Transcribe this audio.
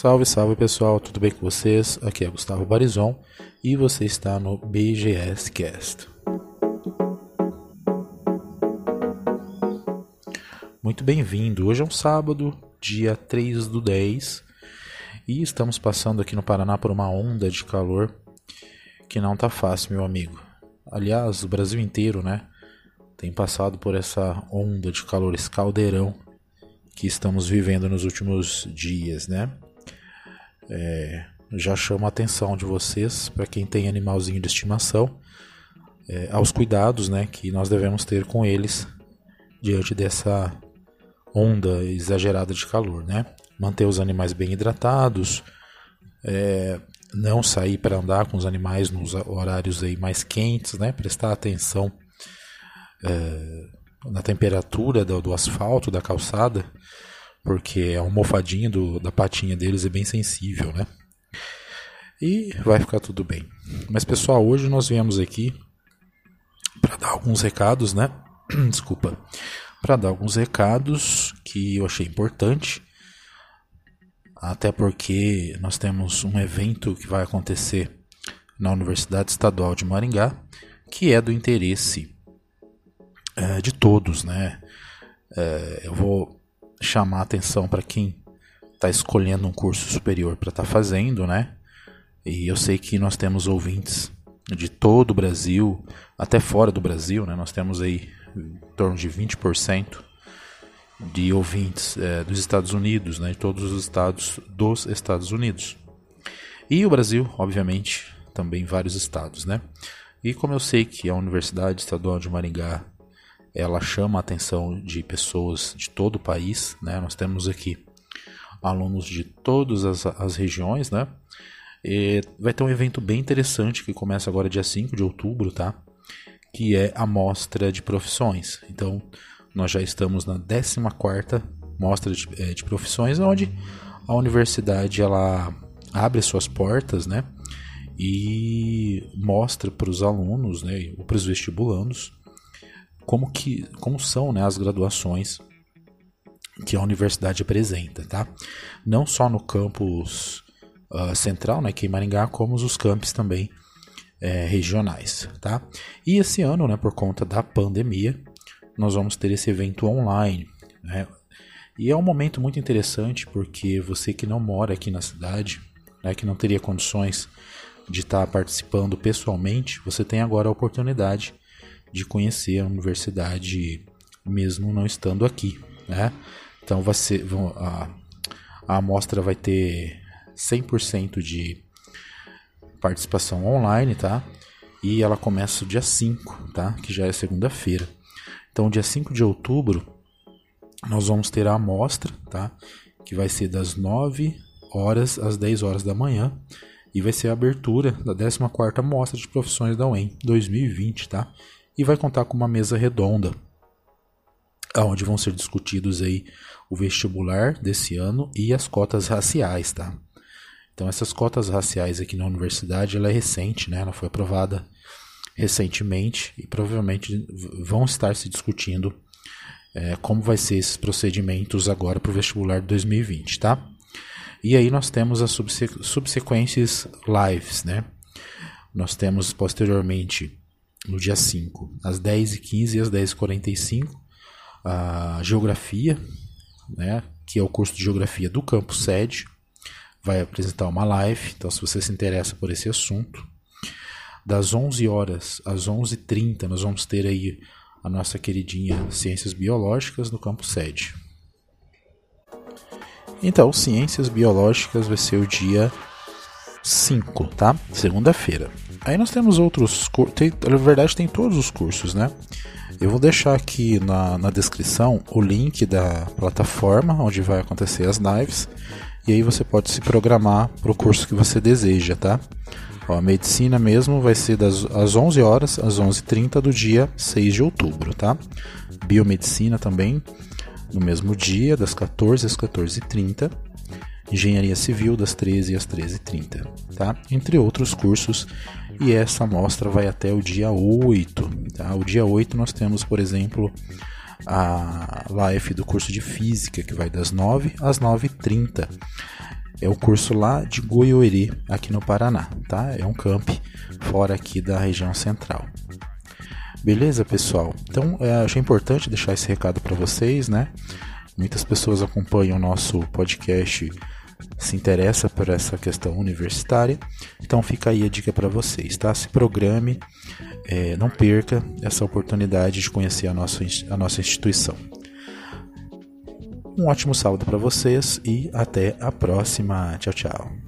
Salve, salve pessoal, tudo bem com vocês? Aqui é Gustavo Barizon e você está no BGS Cast. Muito bem-vindo. Hoje é um sábado, dia 3 do 10, e estamos passando aqui no Paraná por uma onda de calor que não tá fácil, meu amigo. Aliás, o Brasil inteiro, né, tem passado por essa onda de calor, esse caldeirão que estamos vivendo nos últimos dias, né? É, já chamo a atenção de vocês, para quem tem animalzinho de estimação, é, aos cuidados né, que nós devemos ter com eles diante dessa onda exagerada de calor. Né? Manter os animais bem hidratados, é, não sair para andar com os animais nos horários aí mais quentes, né? prestar atenção é, na temperatura do, do asfalto, da calçada, porque a almofadinha do, da patinha deles é bem sensível, né? E vai ficar tudo bem. Mas pessoal, hoje nós viemos aqui para dar alguns recados, né? Desculpa. Para dar alguns recados que eu achei importante. Até porque nós temos um evento que vai acontecer na Universidade Estadual de Maringá, que é do interesse é, de todos, né? É, eu vou chamar atenção para quem está escolhendo um curso superior para estar tá fazendo, né? E eu sei que nós temos ouvintes de todo o Brasil, até fora do Brasil, né? Nós temos aí em torno de 20% de ouvintes é, dos Estados Unidos, né? De todos os estados dos Estados Unidos. E o Brasil, obviamente, também vários estados, né? E como eu sei que a Universidade Estadual de Maringá ela chama a atenção de pessoas de todo o país, né? Nós temos aqui alunos de todas as, as regiões, né? E vai ter um evento bem interessante que começa agora dia 5 de outubro, tá? Que é a mostra de profissões. Então, nós já estamos na 14ª mostra de, é, de profissões, onde a universidade ela abre suas portas, né? E mostra para os alunos, né, ou para os vestibulandos, como, que, como são né, as graduações que a universidade apresenta, tá? Não só no campus uh, central, né, que em Maringá, como os campos também é, regionais, tá? E esse ano, né, por conta da pandemia, nós vamos ter esse evento online, né? E é um momento muito interessante porque você que não mora aqui na cidade, né, que não teria condições de estar participando pessoalmente, você tem agora a oportunidade de conhecer a universidade mesmo não estando aqui, né? Então vai ser, a, a amostra vai ter 100% de participação online, tá? E ela começa dia 5, tá? Que já é segunda-feira. Então, dia 5 de outubro, nós vamos ter a amostra, tá? Que vai ser das 9 horas às 10 horas da manhã e vai ser a abertura da 14ª Mostra de Profissões da UEM 2020, tá? E vai contar com uma mesa redonda, onde vão ser discutidos aí o vestibular desse ano e as cotas raciais, tá? Então essas cotas raciais aqui na universidade, ela é recente, né? Ela foi aprovada recentemente e provavelmente vão estar se discutindo é, como vai ser esses procedimentos agora para o vestibular de 2020, tá? E aí nós temos as subsequentes lives, né? Nós temos posteriormente no dia 5, às 10h15 e às 10h45, a Geografia, né, que é o curso de Geografia do campus sede, vai apresentar uma live, então se você se interessa por esse assunto, das 11 horas às 11h30 nós vamos ter aí a nossa queridinha Ciências Biológicas no campus sede. Então, Ciências Biológicas vai ser o dia 5, tá? Segunda-feira. Aí nós temos outros cursos, na verdade tem todos os cursos, né? Eu vou deixar aqui na, na descrição o link da plataforma onde vai acontecer as lives e aí você pode se programar para o curso que você deseja, tá? Ó, a medicina mesmo vai ser das às 11 horas às 11h30 do dia 6 de outubro, tá? Biomedicina também no mesmo dia, das 14 às 14h30. Engenharia Civil das 13 às 13h30, tá? Entre outros cursos e essa amostra vai até o dia 8. Tá? O dia 8 nós temos, por exemplo, a live do curso de Física, que vai das 9 às 9h30. É o curso lá de Goiôeri, aqui no Paraná, tá? É um camp fora aqui da região central. Beleza, pessoal? Então, é, achei importante deixar esse recado para vocês, né? Muitas pessoas acompanham o nosso podcast, se interessa por essa questão universitária. Então, fica aí a dica para vocês, tá? Se programe, é, não perca essa oportunidade de conhecer a nossa, a nossa instituição. Um ótimo sábado para vocês e até a próxima. Tchau, tchau.